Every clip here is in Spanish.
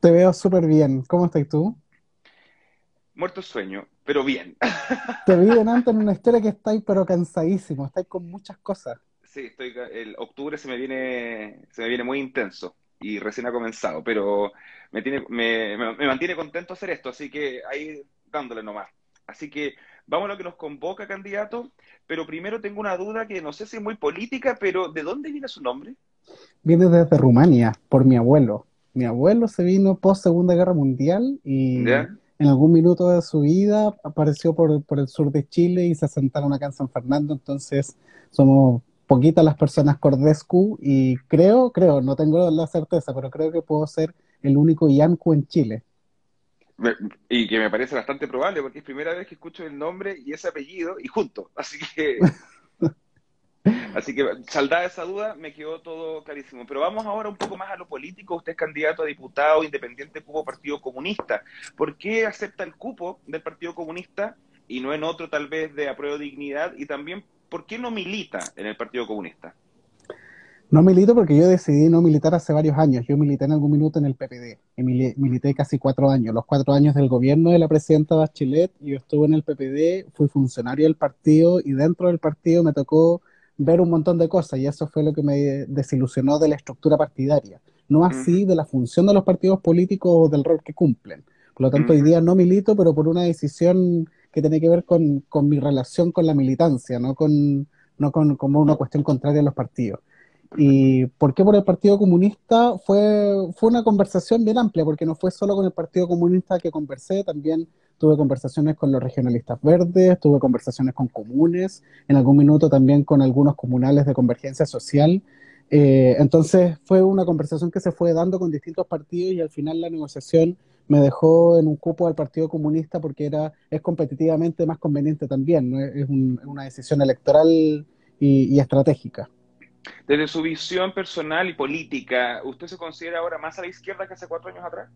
Te veo súper bien. ¿Cómo estás tú? Muerto sueño, pero bien. Te vi delante en una historia que estáis pero cansadísimo, estáis con muchas cosas. Sí, estoy, el octubre se me viene, se me viene muy intenso y recién ha comenzado, pero me tiene, me, me- me mantiene contento hacer esto, así que ahí dándole nomás. Así que vamos a lo que nos convoca, candidato, pero primero tengo una duda que no sé si es muy política, pero ¿de dónde viene su nombre? Viene desde Rumania, por mi abuelo. Mi abuelo se vino post Segunda Guerra Mundial y ¿Ya? en algún minuto de su vida apareció por, por el sur de Chile y se asentaron acá en San Fernando. Entonces somos poquitas las personas Cordescu y creo, creo, no tengo la certeza, pero creo que puedo ser el único Yancu en Chile. Y que me parece bastante probable, porque es primera vez que escucho el nombre y ese apellido y juntos. Así que Así que, saldada esa duda, me quedó todo clarísimo. Pero vamos ahora un poco más a lo político. Usted es candidato a diputado independiente cupo Partido Comunista. ¿Por qué acepta el cupo del Partido Comunista y no en otro tal vez de apruebo dignidad? Y también, ¿por qué no milita en el Partido Comunista? No milito porque yo decidí no militar hace varios años. Yo milité en algún minuto en el PPD. Y mili- milité casi cuatro años. Los cuatro años del gobierno de la presidenta Bachelet, yo estuve en el PPD, fui funcionario del partido y dentro del partido me tocó ver un montón de cosas y eso fue lo que me desilusionó de la estructura partidaria. No así de la función de los partidos políticos o del rol que cumplen. Por lo tanto, hoy día no milito, pero por una decisión que tiene que ver con, con mi relación con la militancia, no con, no con como una cuestión contraria a los partidos. ¿Y por qué por el Partido Comunista? Fue, fue una conversación bien amplia, porque no fue solo con el Partido Comunista que conversé, también tuve conversaciones con los regionalistas verdes, tuve conversaciones con comunes, en algún minuto también con algunos comunales de convergencia social. Eh, entonces fue una conversación que se fue dando con distintos partidos y al final la negociación me dejó en un cupo al Partido Comunista porque era, es competitivamente más conveniente también, ¿no? Es, un- una decisión electoral y estratégica. Desde su visión personal y política, ¿usted se considera ahora más a la izquierda que hace cuatro años atrás?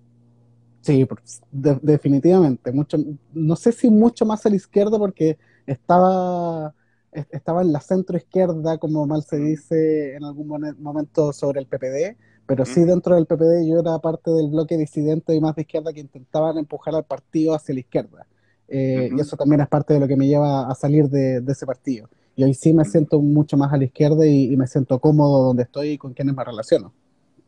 Sí, de- definitivamente. Mucho, no sé si mucho más a la izquierda porque estaba, es- estaba en la centro izquierda, como mal se Mm, dice en algún momento sobre el PPD, pero sí ujú, dentro del PPD yo era parte del bloque disidente y más de izquierda que intentaban empujar al partido hacia la izquierda. Eh, y eso también es parte de lo que me lleva a salir de, de ese partido. Y hoy sí me ujú. siento mucho más a la izquierda y, y me siento cómodo donde estoy y con quienes me relaciono.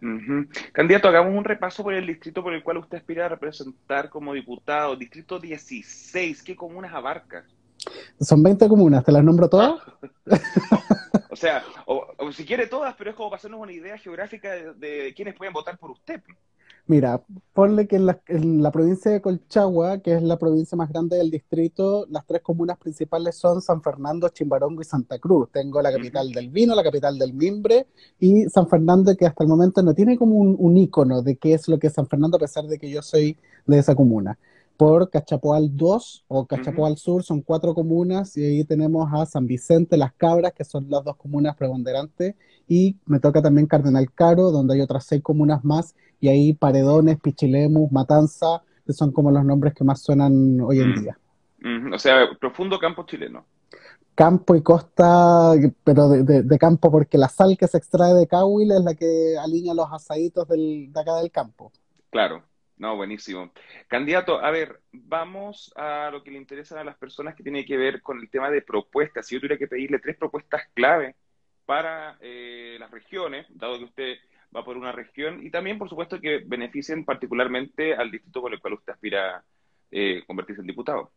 Ujú. Candidato, hagamos un repaso por el distrito por el cual usted aspira a representar como diputado. Distrito 16, ¿qué comunas abarca? Son 20 comunas, ¿te las nombro todas? O sea, o, o si quiere todas, pero es como para hacernos una idea geográfica de, de quiénes pueden votar por usted. Mira, ponle que en la, en la provincia de Colchagua, que es la provincia más grande del distrito, las tres comunas principales son San Fernando, Chimbarongo y Santa Cruz. Tengo la capital del vino, la capital del mimbre y San Fernando, que hasta el momento no tiene como un, un ícono de qué es lo que es San Fernando, a pesar de que yo soy de esa comuna. Por Cachapoal 2 o Cachapoal Sur son cuatro comunas y ahí tenemos a San Vicente, Las Cabras, que son las dos comunas preponderantes, y me toca también Cardenal Caro, donde hay otras seis comunas más y ahí Paredones, Pichilemus, Matanza, que son como los nombres que más suenan hoy en día. O sea, profundo campo chileno. Campo y costa, pero de, de- de campo porque la sal que se extrae de Cahuil es la que alinea los asaditos del- de acá del campo. Claro. No, buenísimo. Candidato, a ver, vamos a lo que le interesan a las personas que tiene que ver con el tema de propuestas. Si yo tuviera que pedirle tres propuestas clave para eh, las regiones, dado que usted va por una región, y también, por supuesto, que beneficien particularmente al distrito por el cual usted aspira eh, convertirse en diputado.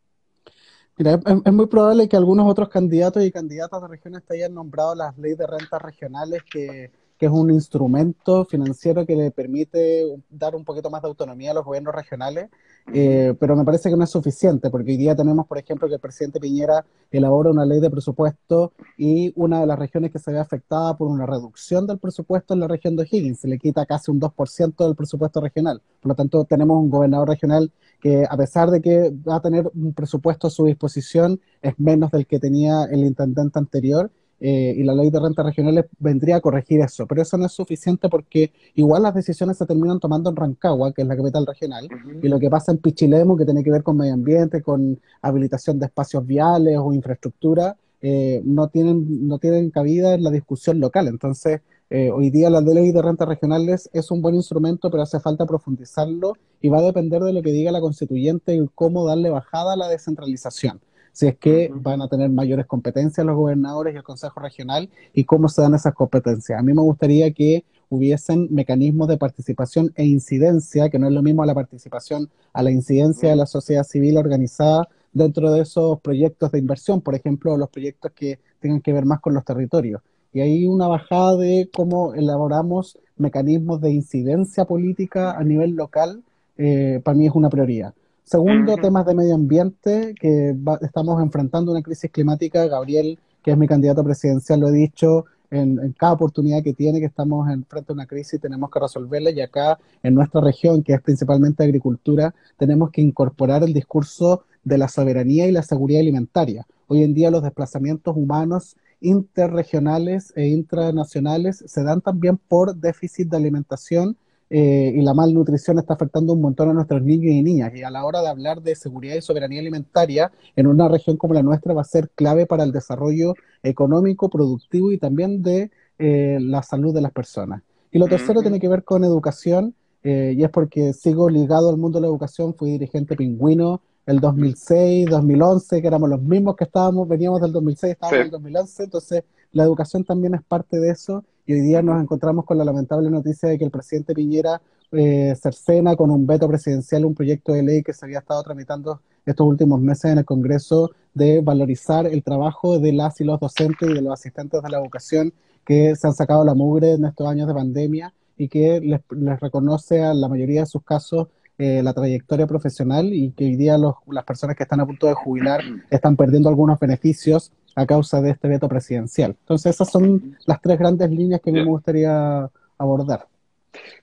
Mira, es, es muy probable que algunos otros candidatos y candidatas de regiones te hayan nombrado las leyes de rentas regionales, que, que es un instrumento financiero que le permite dar un poquito más de autonomía a los gobiernos regionales, eh, pero me parece que no es suficiente, porque hoy día tenemos, por ejemplo, que el presidente Piñera elabora una ley de presupuesto y una de las regiones que se ve afectada por una reducción del presupuesto es la región de O'Higgins, se le quita casi un 2% del presupuesto regional. Por lo tanto, tenemos un gobernador regional que a pesar de que va a tener un presupuesto a su disposición, es menos del que tenía el intendente anterior, eh, y la ley de rentas regionales vendría a corregir eso, pero eso no es suficiente porque igual las decisiones se terminan tomando en Rancagua, que es la capital regional, y lo que pasa en Pichilemu, que tiene que ver con medio ambiente, con habilitación de espacios viales o infraestructura, eh, no tienen, no tienen cabida en la discusión local. Entonces, eh, hoy día la ley de rentas regionales es un buen instrumento, pero hace falta profundizarlo y va a depender de lo que diga la constituyente y cómo darle bajada a la descentralización. Si es que van a tener mayores competencias los gobernadores y el Consejo Regional y cómo se dan esas competencias. A mí me gustaría que hubiesen mecanismos de participación e incidencia, que no es lo mismo a la participación, a la incidencia de la sociedad civil organizada dentro de esos proyectos de inversión, por ejemplo, los proyectos que tengan que ver más con los territorios. Y hay una bajada de cómo elaboramos mecanismos de incidencia política a nivel local, eh, para mí es una prioridad. Segundo, temas de medio ambiente, que estamos enfrentando una crisis climática. Gabriel, que es mi candidato presidencial, lo he dicho en, cada oportunidad que tiene, que estamos en frente a una crisis y tenemos que resolverla. Y acá, en nuestra región, que es principalmente agricultura, tenemos que incorporar el discurso de la soberanía y la seguridad alimentaria. Hoy en día los desplazamientos humanos interregionales e intranacionales se dan también por déficit de alimentación eh, y la malnutrición está afectando un montón a nuestros niños y niñas. Y a la hora de hablar de seguridad y soberanía alimentaria, en una región como la nuestra va a ser clave para el desarrollo económico, productivo y también de eh, la salud de las personas. Y lo tercero tiene que ver con educación, eh, y es porque sigo ligado al mundo de la educación, fui dirigente pingüino el 2006, 2011, que éramos los mismos que estábamos, veníamos del 2006, estábamos en el 2011, entonces la educación también es parte de eso y hoy día nos encontramos con la lamentable noticia de que el presidente Piñera eh, cercena con un veto presidencial un proyecto de ley que se había estado tramitando estos últimos meses en el Congreso de valorizar el trabajo de las y los docentes y de los asistentes de la educación que se han sacado la mugre en estos años de pandemia y que les, les reconoce a la mayoría de sus casos eh, la trayectoria profesional y que hoy día las personas que están a punto de jubilar están perdiendo algunos beneficios a causa de este veto presidencial. Entonces esas son las tres grandes líneas que me gustaría abordar.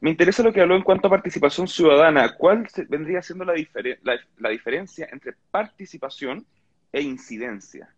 Me interesa lo que habló en cuanto a participación ciudadana. ¿Cuál vendría siendo la, la diferencia entre participación e incidencia?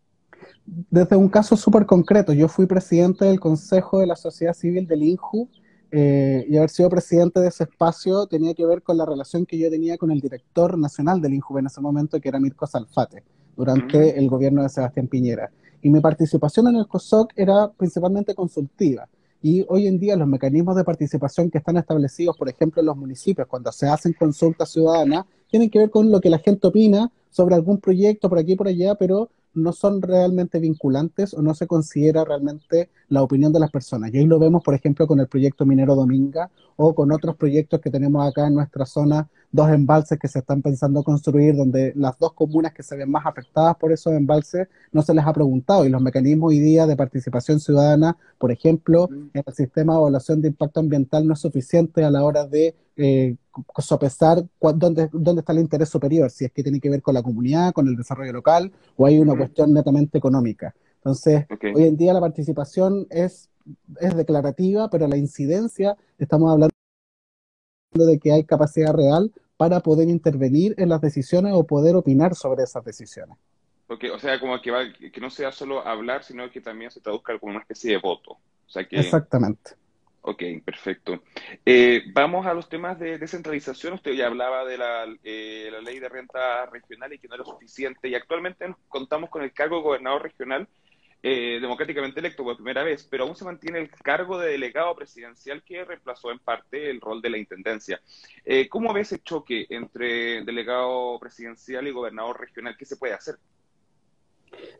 Desde un caso súper concreto, yo fui presidente del Consejo de la Sociedad Civil del INJU eh, y haber sido presidente de ese espacio tenía que ver con la relación que yo tenía con el director nacional del INJUVE en ese momento, que era Mirko Salfate, durante mm. el gobierno de Sebastián Piñera. Y mi participación en el COSOC era principalmente consultiva. Y hoy en día los mecanismos de participación que están establecidos, por ejemplo, en los municipios, cuando se hacen consultas ciudadanas, tienen que ver con lo que la gente opina sobre algún proyecto por aquí y por allá, pero no son realmente vinculantes o no se considera realmente la opinión de las personas. Y ahí lo vemos, por ejemplo, con el proyecto Minero Dominga o con otros proyectos que tenemos acá en nuestra zona, dos embalses que se están pensando construir, donde las dos comunas que se ven más afectadas por esos embalses no se les ha preguntado. Y los mecanismos hoy día de participación ciudadana, por ejemplo, en el sistema de evaluación de impacto ambiental no es suficiente a la hora de eh, sopesar dónde, dónde está el interés superior, si es que tiene que ver con la comunidad, con el desarrollo local, o hay una cuestión netamente económica. Entonces, hoy en día la participación es, es declarativa, pero la incidencia, estamos hablando de que hay capacidad real para poder intervenir en las decisiones o poder opinar sobre esas decisiones. Porque, o sea, como que, que no sea solo hablar, sino que también se traduzca como una especie de voto. O sea que, Exactamente. Ok, perfecto. Eh, vamos a los temas de descentralización. Usted ya hablaba de la, eh, la, ley de renta regional y que no era suficiente. Y actualmente contamos con el cargo de gobernador regional eh, democráticamente electo por primera vez, pero aún se mantiene el cargo de delegado presidencial que reemplazó en parte el rol de la intendencia. ¿Cómo ve ese choque entre delegado presidencial y gobernador regional? ¿Qué se puede hacer?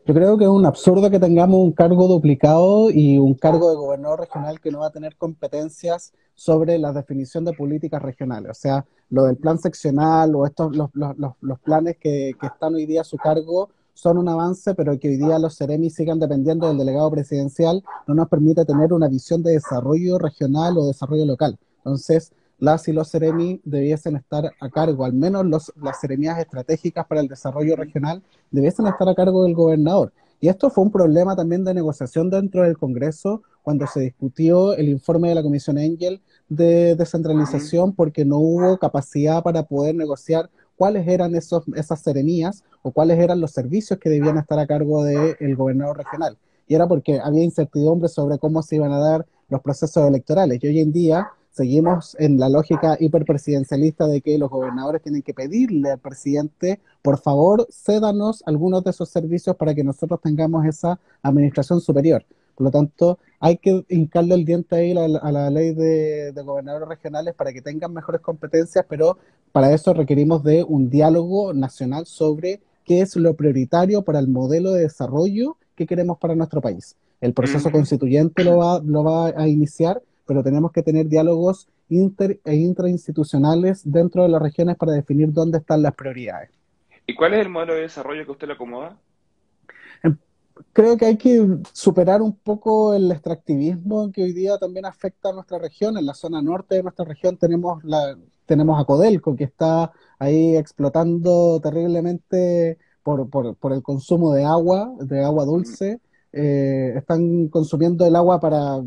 Yo creo que es un absurdo que tengamos un cargo duplicado y un cargo de gobernador regional que no va a tener competencias sobre la definición de políticas regionales. O sea, lo del plan seccional o estos los, los, los planes que, que, están hoy día a su cargo son un avance, pero que hoy día los Ceremis sigan dependiendo del delegado presidencial no nos permite tener una visión de desarrollo regional o desarrollo local. Entonces, las y los Ceremi debiesen estar a cargo, al menos los, las seremías estratégicas para el desarrollo regional debiesen estar a cargo del gobernador. Y esto fue un problema también de negociación dentro del Congreso cuando se discutió el informe de la Comisión Engel de descentralización porque no hubo capacidad para poder negociar cuáles eran esos, esas seremías o cuáles eran los servicios que debían estar a cargo del gobernador regional. Y era porque había incertidumbre sobre cómo se iban a dar los procesos electorales. Y hoy en día seguimos en la lógica hiperpresidencialista de que los gobernadores tienen que pedirle al presidente, por favor, cédanos algunos de esos servicios para que nosotros tengamos esa administración superior. Por lo tanto, hay que hincarle el diente ahí a la, ley de, gobernadores regionales para que tengan mejores competencias, pero para eso requerimos de un diálogo nacional sobre qué es lo prioritario para el modelo de desarrollo que queremos para nuestro país. El proceso constituyente lo va, lo va a iniciar, pero tenemos que tener diálogos inter e intrainstitucionales dentro de las regiones para definir dónde están las prioridades. ¿Y cuál es el modelo de desarrollo que usted le acomoda? Creo que hay que superar un poco el extractivismo que hoy día también afecta a nuestra región. En la zona norte de nuestra región tenemos, la, tenemos a Codelco, que está ahí explotando terriblemente por, por el consumo de agua, de agua dulce. Eh, están consumiendo el agua para,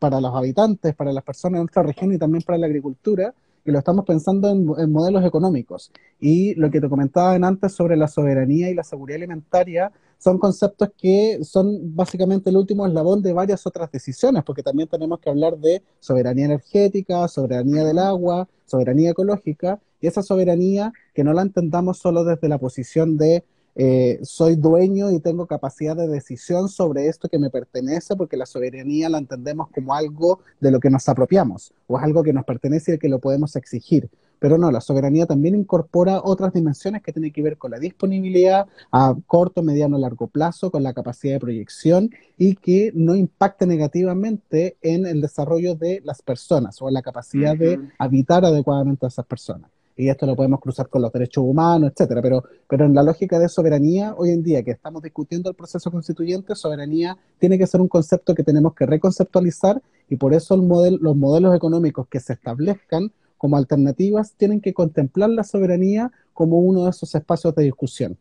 para los habitantes, para las personas de nuestra región y también para la agricultura, y lo estamos pensando en, modelos económicos. Y lo que te comentaba antes sobre la soberanía y la seguridad alimentaria son conceptos que son básicamente el último eslabón de varias otras decisiones, porque también tenemos que hablar de soberanía energética, soberanía del agua, soberanía ecológica, y esa soberanía que no la entendamos solo desde la posición de eh, soy dueño y tengo capacidad de decisión sobre esto que me pertenece, porque la soberanía la entendemos como algo de lo que nos apropiamos, o es algo que nos pertenece y que lo podemos exigir. Pero no, la soberanía también incorpora otras dimensiones que tienen que ver con la disponibilidad a corto, mediano, largo plazo, con la capacidad de proyección y que no impacte negativamente en el desarrollo de las personas o en la capacidad de habitar adecuadamente a esas personas y esto lo podemos cruzar con los derechos humanos, etcétera, pero, pero en la lógica de soberanía, hoy en día que estamos discutiendo el proceso constituyente, soberanía tiene que ser un concepto que tenemos que reconceptualizar y por eso los modelos económicos que se establezcan como alternativas tienen que contemplar la soberanía como uno de esos espacios de discusión.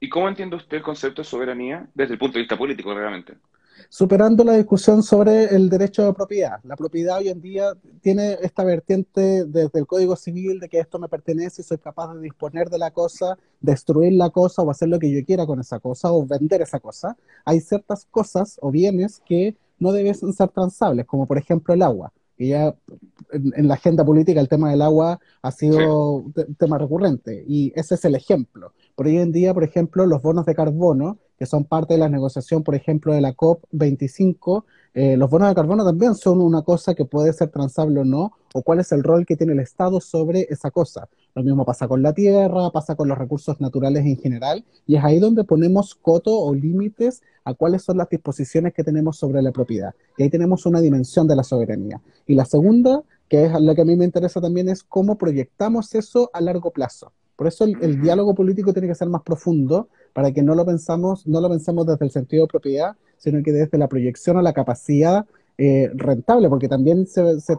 ¿Y cómo entiende usted el concepto de soberanía desde el punto de vista político, realmente? Superando la discusión sobre el derecho de propiedad. La propiedad hoy en día tiene esta vertiente desde el Código Civil de que esto me pertenece y soy capaz de disponer de la cosa, destruir la cosa o hacer lo que yo quiera con esa cosa o vender esa cosa. Hay ciertas cosas o bienes que no deben ser transables, como por ejemplo el agua. Y ya en, la agenda política el tema del agua ha sido un tema recurrente y ese es el ejemplo. Por hoy en día, por ejemplo, los bonos de carbono que son parte de la negociación, por ejemplo, de la COP25, eh, los bonos de carbono también son una cosa que puede ser transable o no, o cuál es el rol que tiene el Estado sobre esa cosa. Lo mismo pasa con la tierra, pasa con los recursos naturales en general, y es ahí donde ponemos coto o límites a cuáles son las disposiciones que tenemos sobre la propiedad. Y ahí tenemos una dimensión de la soberanía. Y la segunda, que es lo que a mí me interesa también, es cómo proyectamos eso a largo plazo. Por eso el, diálogo político tiene que ser más profundo para que no lo pensamos, no lo pensemos desde el sentido de propiedad, sino que desde la proyección a la capacidad eh, rentable, porque también se, se,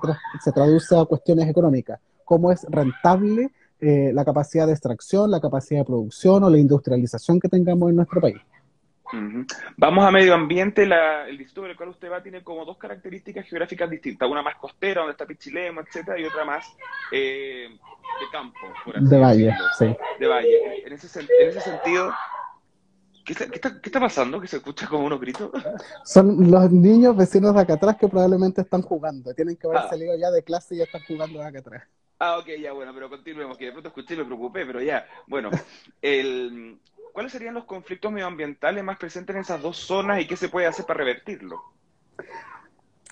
traduce a cuestiones económicas. ¿Cómo es rentable eh, la capacidad de extracción, la capacidad de producción o la industrialización que tengamos en nuestro país? Vamos a medio ambiente. el distrito por el cual usted va tiene como dos características geográficas distintas. Una más costera, donde está Pichilemo, etcétera, y otra más eh, de campo. de valle, sí. De valle. En ese, sentido, ¿qué está, pasando? ¿Que se escucha como unos gritos? Son los niños vecinos de acá atrás que probablemente están jugando. Tienen que haber ah. salido ya de clase y ya están jugando de acá atrás. Ah, ok, ya, bueno, pero continuemos, que de pronto escuché y me preocupé, pero ya. Bueno, el, ¿cuáles serían los conflictos medioambientales más presentes en esas dos zonas y qué se puede hacer para revertirlo?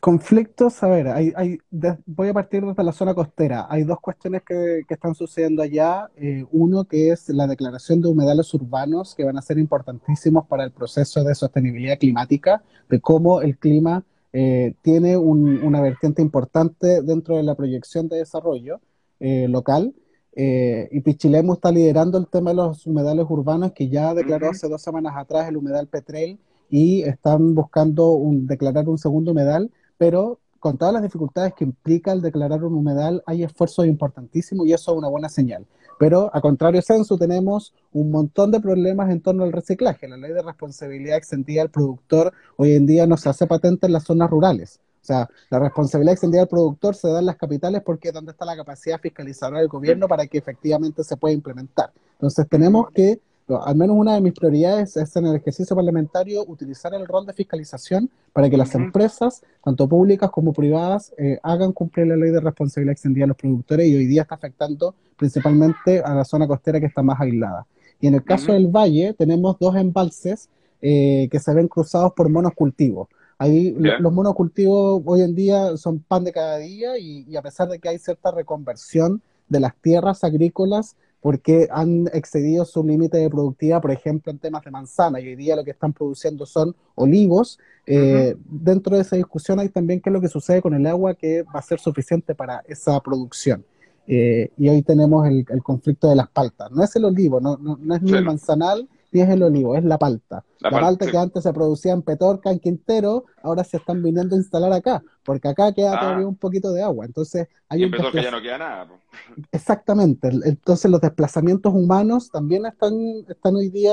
Conflictos, a ver, hay, hay voy a partir desde la zona costera. Hay dos cuestiones que, están sucediendo allá. Eh, uno que es la declaración de humedales urbanos que van a ser importantísimos para el proceso de sostenibilidad climática, de cómo el clima eh, tiene una vertiente importante dentro de la proyección de desarrollo eh, local eh, y Pichilemu está liderando el tema de los humedales urbanos, que ya declaró hace dos semanas atrás el humedal Petrel y están buscando un, declarar un segundo humedal, pero con todas las dificultades que implica el declarar un humedal, hay esfuerzos importantísimos y eso es una buena señal. Pero a contrario censo tenemos un montón de problemas en torno al reciclaje. La ley de responsabilidad extendida al productor hoy en día no se hace patente en las zonas rurales. O sea, la responsabilidad extendida al productor se da en las capitales porque es donde está la capacidad fiscalizadora del gobierno para que efectivamente se pueda implementar. Entonces tenemos que, al menos una de mis prioridades es en el ejercicio parlamentario utilizar el rol de fiscalización para que las empresas, tanto públicas como privadas, eh, hagan cumplir la ley de responsabilidad extendida a los productores y hoy día está afectando principalmente a la zona costera que está más aislada. Y en el caso del valle tenemos dos embalses eh, que se ven cruzados por monocultivos. Ahí los monocultivos hoy en día son pan de cada día y, a pesar de que hay cierta reconversión de las tierras agrícolas porque han excedido su límite de productividad, por ejemplo, en temas de manzana, y hoy día lo que están produciendo son olivos. Eh, dentro de esa discusión hay también qué es lo que sucede con el agua que va a ser suficiente para esa producción. Eh, y hoy tenemos el, conflicto de las paltas. No es el olivo, no, no, es ni el manzanal, ni es el olivo, es la palta. La, palta que antes se producía en Petorca, en Quintero, ahora se están viniendo a instalar acá, porque acá queda ah. todavía un poquito de agua. Entonces hay y en Petorca ya no queda nada. Exactamente. Entonces los desplazamientos humanos también están, están hoy día,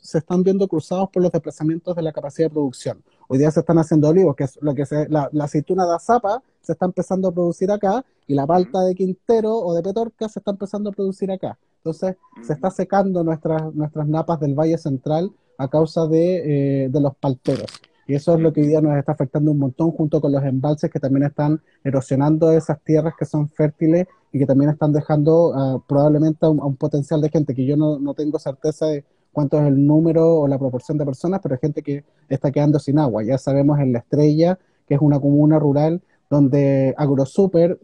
se están viendo cruzados por los desplazamientos de la capacidad de producción. Hoy día se están haciendo olivos, que es lo que se, la, la aceituna de azapa se está empezando a producir acá y la palta de Quintero o de Petorca se está empezando a producir acá. Entonces se está secando nuestras, nuestras napas del Valle Central a causa de, eh, los palteros. Y eso es lo que hoy día nos está afectando un montón junto con los embalses que también están erosionando esas tierras que son fértiles y que también están dejando ah, probablemente a un, potencial de gente que yo no, no tengo certeza de cuánto es el número o la proporción de personas, pero hay gente que está quedando sin agua. Ya sabemos en La Estrella, que es una comuna rural donde AgroSuper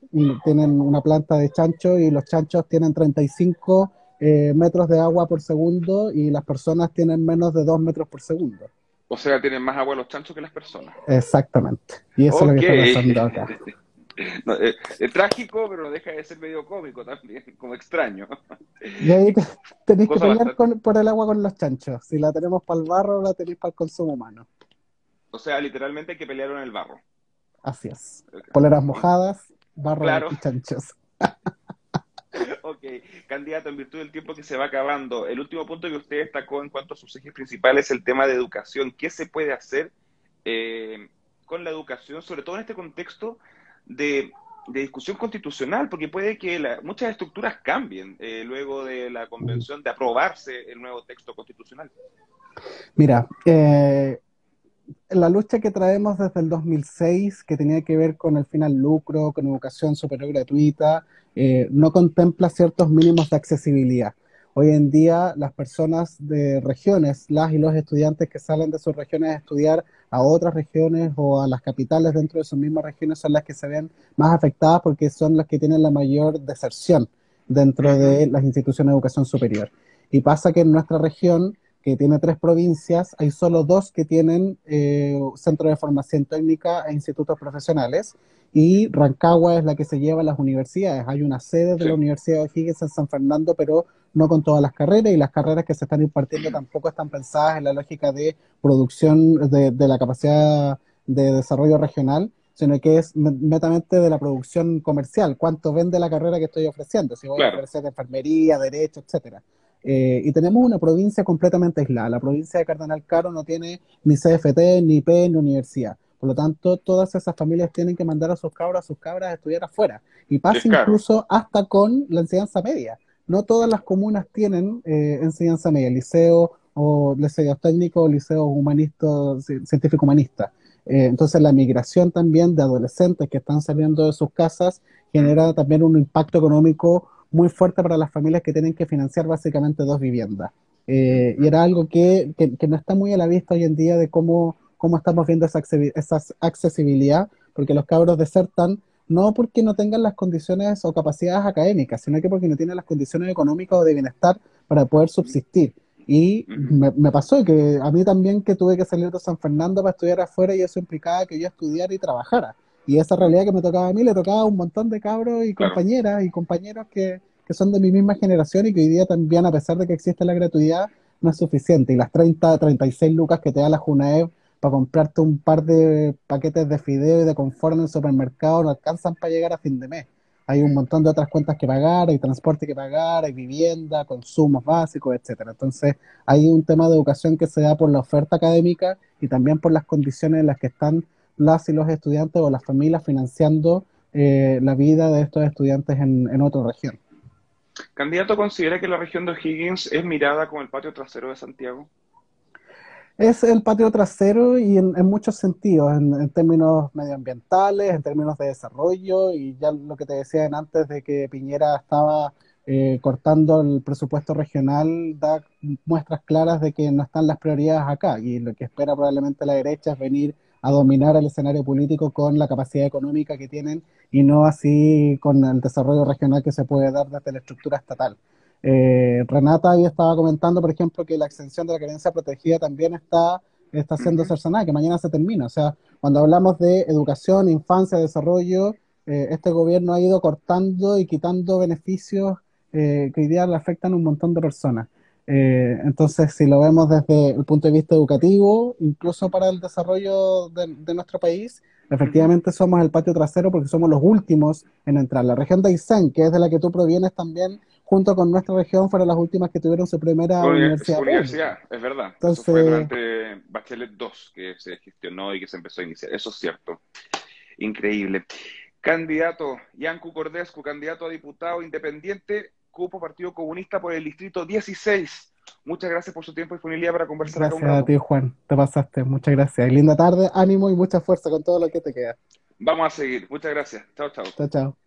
tienen una planta de chancho y los chanchos tienen 35 eh, metros de agua por segundo y las personas tienen menos de 2 metros por segundo. O sea, tienen más agua los chanchos que las personas. Exactamente. Y eso es lo que está pasando acá. Eh, es, trágico, pero no deja de ser medio cómico también, como extraño. Y ahí tenéis que pelear por el agua con los chanchos. Si la tenemos para el barro, la tenéis para el consumo humano. O sea, literalmente hay que pelear en el barro. Así es. Poleras mojadas, barro y chanchos. ok, candidato, en virtud del tiempo que se va acabando, el último punto que usted destacó en cuanto a sus ejes principales es el tema de educación. ¿Qué se puede hacer eh, con la educación, sobre todo en este contexto de, discusión constitucional? Porque puede que muchas estructuras cambien eh, luego de la convención de aprobarse el nuevo texto constitucional. Mira, eh, la lucha que traemos desde el 2006, que tenía que ver con el final lucro, con educación superior gratuita, eh, no contempla ciertos mínimos de accesibilidad. Hoy en día las personas de regiones, las y los estudiantes que salen de sus regiones a estudiar a otras regiones o a las capitales dentro de sus mismas regiones son las que se ven más afectadas porque son las que tienen la mayor deserción dentro de las instituciones de educación superior. Y pasa que en nuestra región que tiene tres provincias, hay solo dos que tienen eh, centro de formación técnica e institutos profesionales, y Rancagua es la que se lleva a las universidades. Hay una sede de la Universidad de Higgins en San Fernando, pero no con todas las carreras, y las carreras que se están impartiendo tampoco están pensadas en la lógica de producción de, la capacidad de desarrollo regional, sino que es netamente de la producción comercial, cuánto vende la carrera que estoy ofreciendo, si voy a ofrecer enfermería, derecho, etcétera. Eh, y tenemos una provincia completamente aislada. La provincia de Cardenal Caro no tiene ni CFT, ni P, ni universidad. Por lo tanto, todas esas familias tienen que mandar a sus cabras, a sus cabras a estudiar afuera. Y pasa incluso hasta con la enseñanza media. No todas las comunas tienen eh, enseñanza media, liceo o liceos técnicos, liceos humanistas, científico-humanistas. Eh, entonces, la migración también de adolescentes que están saliendo de sus casas genera también un impacto económico muy fuerte para las familias que tienen que financiar básicamente dos viviendas. Eh, y era algo que, que, no está muy a la vista hoy en día de cómo, cómo estamos viendo esa, accesibilidad, porque los cabros desertan no porque no tengan las condiciones o capacidades académicas, sino que porque no tienen las condiciones económicas o de bienestar para poder subsistir. Y me, me, pasó que a mí también que tuve que salir de San Fernando para estudiar afuera y eso implicaba que yo estudiara y trabajara. Y esa realidad que me tocaba a mí le tocaba a un montón de cabros y compañeras y compañeros que, que, son de mi misma generación y que hoy día también, a pesar de que existe la gratuidad, no es suficiente. Y las 30, 36 lucas que te da la Junaev para comprarte un par de paquetes de fideo y de confort en el supermercado no alcanzan para llegar a fin de mes. Hay un montón de otras cuentas que pagar, hay transporte que pagar, hay vivienda, consumos básicos, etcétera. Entonces, hay un tema de educación que se da por la oferta académica y también por las condiciones en las que están las y los estudiantes o las familias financiando eh, la vida de estos estudiantes en, otra región. ¿Candidato considera que la región de O'Higgins es mirada como el patio trasero de Santiago? Es el patio trasero y en, muchos sentidos, en, términos medioambientales, en términos de desarrollo, y ya lo que te decían antes de que Piñera estaba eh, cortando el presupuesto regional, da muestras claras de que no están las prioridades acá, y lo que espera probablemente la derecha es venir a dominar el escenario político con la capacidad económica que tienen y no así con el desarrollo regional que se puede dar desde la estructura estatal. Eh, Renata ahí estaba comentando, por ejemplo, que la extensión de la creencia protegida también está, está siendo cercenada, que mañana se termina. O sea, cuando hablamos de educación, infancia, desarrollo, eh, este gobierno ha ido cortando y quitando beneficios eh, que hoy día le afectan a un montón de personas. Eh, entonces, si lo vemos desde el punto de vista educativo, incluso para el desarrollo de, nuestro país, efectivamente somos el patio trasero porque somos los últimos en entrar. La región de Aysén, que es de la que tú provienes también, junto con nuestra región, fueron las últimas que tuvieron su primera universidad. universidad, es verdad. Entonces, Eso fue durante Bachelet 2 que se gestionó y que se empezó a iniciar. Eso es cierto. Increíble. Candidato Yancu Cordescu, candidato a diputado independiente, cupo Partido Comunista por el Distrito 16. Muchas gracias por su tiempo y disponibilidad para conversar gracias Gracias a ti, Juan. Te pasaste. Muchas gracias. linda tarde, ánimo y mucha fuerza con todo lo que te queda. Vamos a seguir. Muchas gracias. Chao, chao. Chao, chao.